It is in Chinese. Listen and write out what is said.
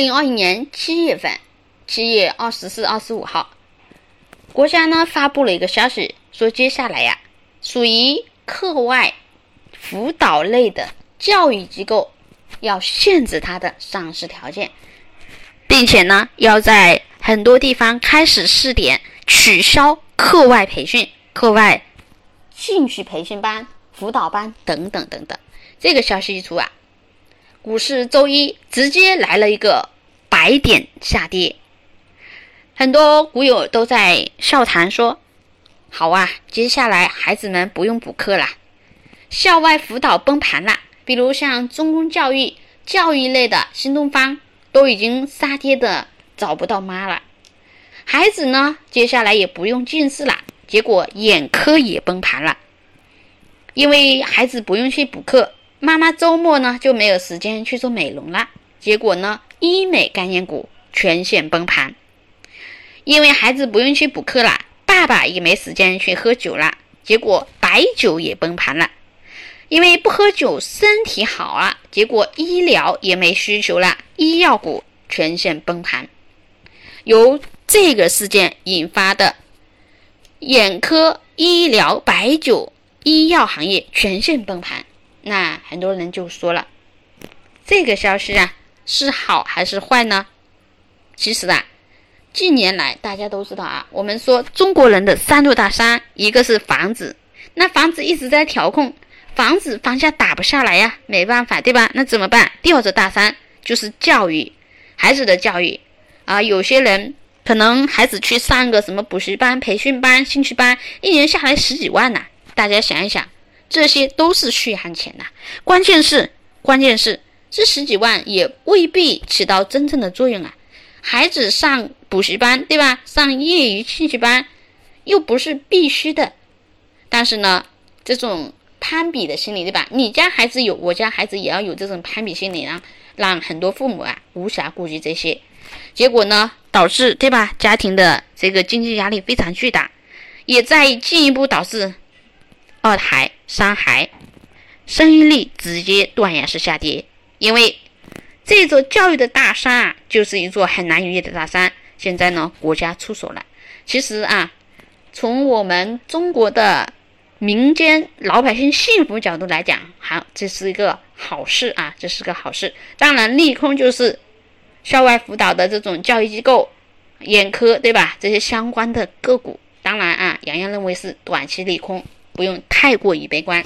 零二一年七月份，七月二十四、二十五号，国家呢发布了一个消息，说接下来呀，属于课外辅导类的教育机构要限制它的上市条件，并且呢，要在很多地方开始试点取消课外培训、课外兴趣培训班、辅导班等等等等。这个消息一出啊。股市周一直接来了一个百点下跌，很多股友都在笑谈说：“好啊，接下来孩子们不用补课了，校外辅导崩盘了。比如像中公教育、教育类的新东方都已经杀跌的找不到妈了。孩子呢，接下来也不用近视了，结果眼科也崩盘了，因为孩子不用去补课。”妈妈周末呢就没有时间去做美容了，结果呢医美概念股全线崩盘，因为孩子不用去补课了，爸爸也没时间去喝酒了，结果白酒也崩盘了，因为不喝酒身体好啊，结果医疗也没需求了，医药股全线崩盘，由这个事件引发的眼科、医疗、白酒、医药行业全线崩盘。那很多人就说了，这个消息啊是好还是坏呢？其实啊，近年来大家都知道啊，我们说中国人的三座大山，一个是房子，那房子一直在调控，房子房价打不下来呀，没办法，对吧？那怎么办？第二座大山就是教育，孩子的教育啊，有些人可能孩子去上个什么补习班、培训班、兴趣班，一年下来十几万呢，大家想一想。这些都是血汗钱呐，关键是，关键是这十几万也未必起到真正的作用啊。孩子上补习班，对吧？上业余兴趣班，又不是必须的。但是呢，这种攀比的心理，对吧？你家孩子有，我家孩子也要有这种攀比心理，让让很多父母啊无暇顾及这些，结果呢，导致对吧？家庭的这个经济压力非常巨大，也在进一步导致。二孩、三孩，生育率直接断崖式下跌。因为这座教育的大山啊，就是一座很难逾越的大山。现在呢，国家出手了。其实啊，从我们中国的民间老百姓幸福角度来讲，好，这是一个好事啊，这是个好事。当然，利空就是校外辅导的这种教育机构、眼科，对吧？这些相关的个股，当然啊，洋洋认为是短期利空。不用太过于悲观。